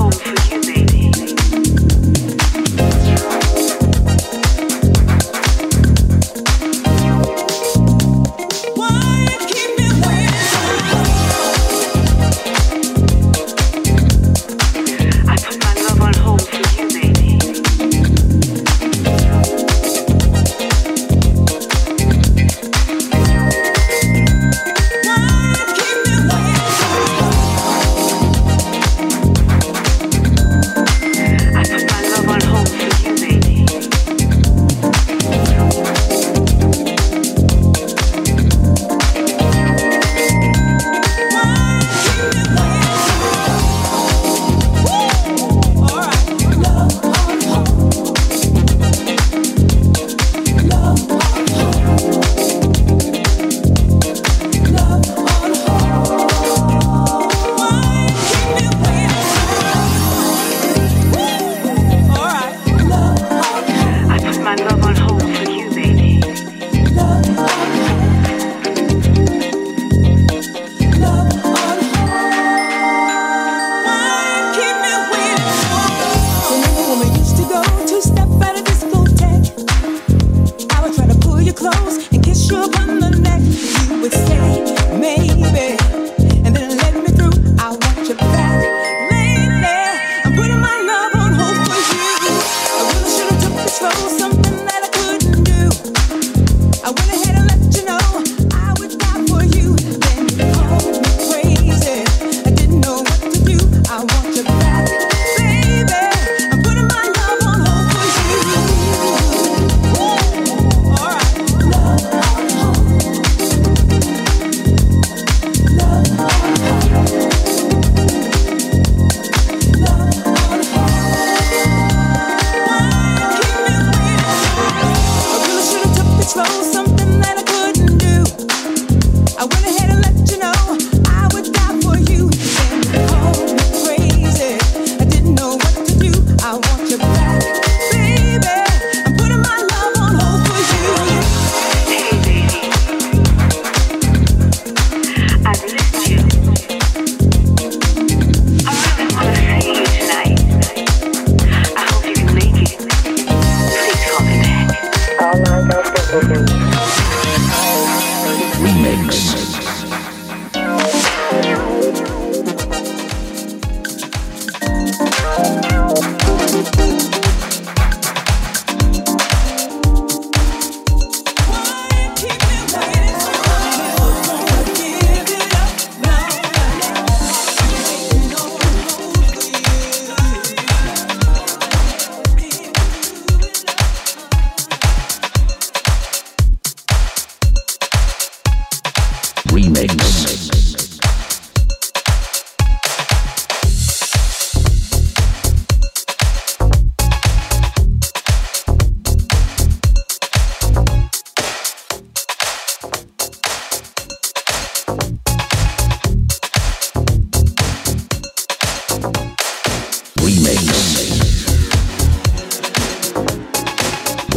hope.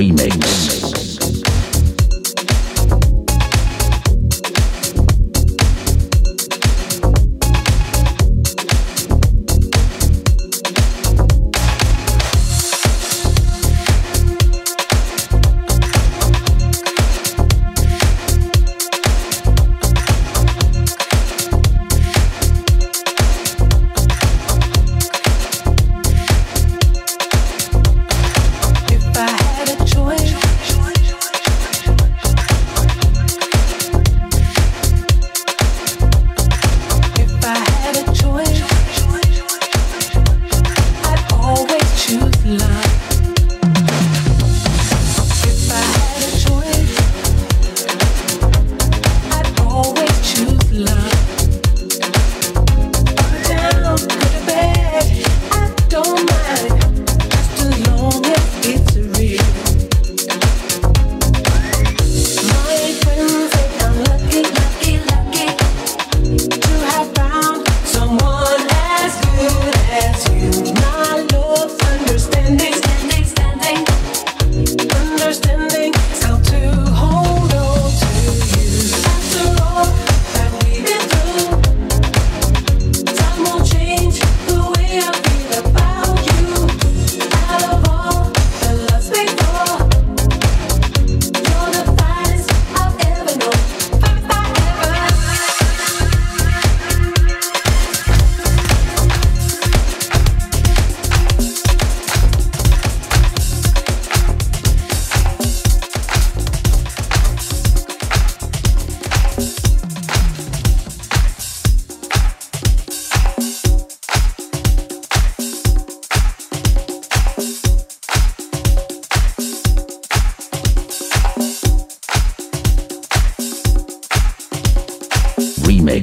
Remix.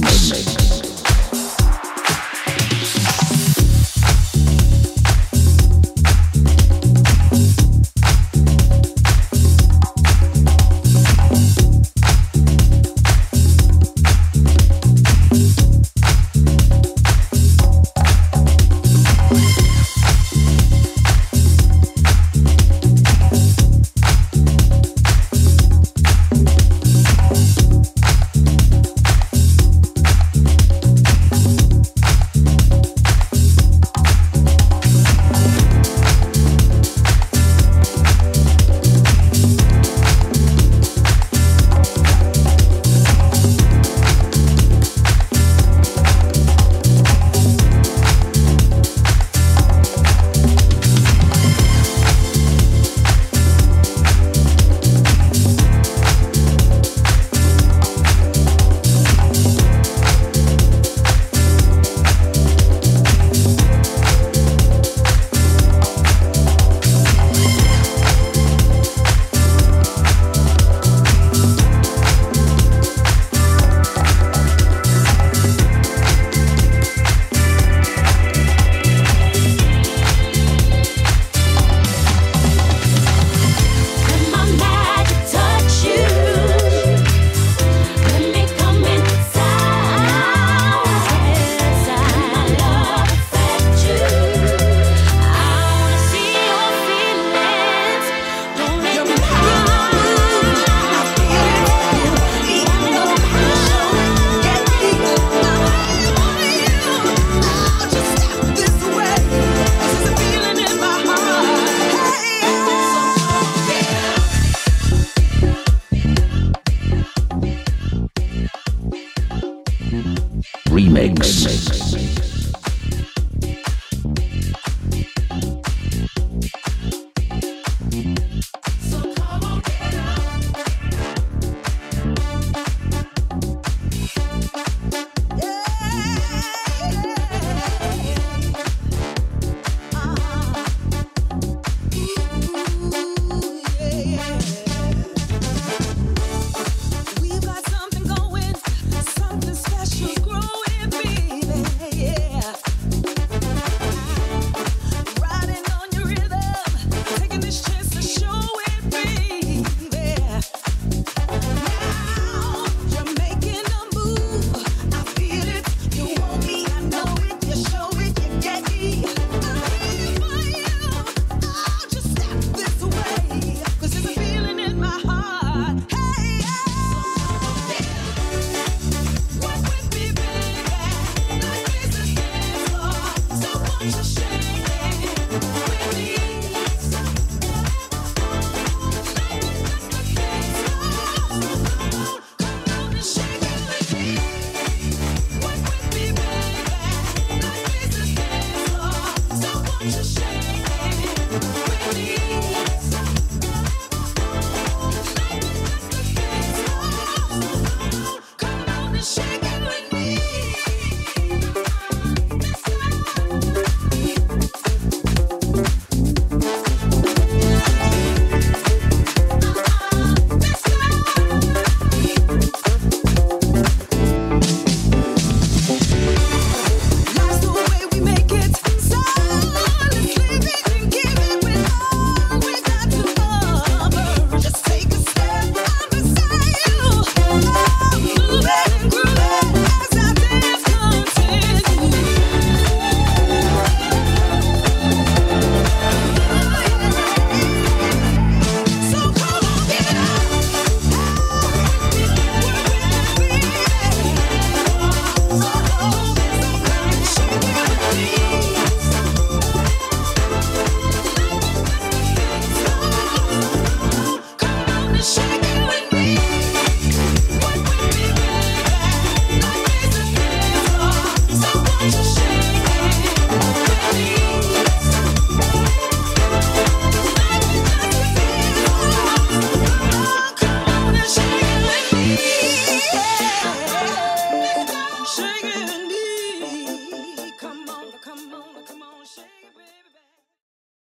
Mix.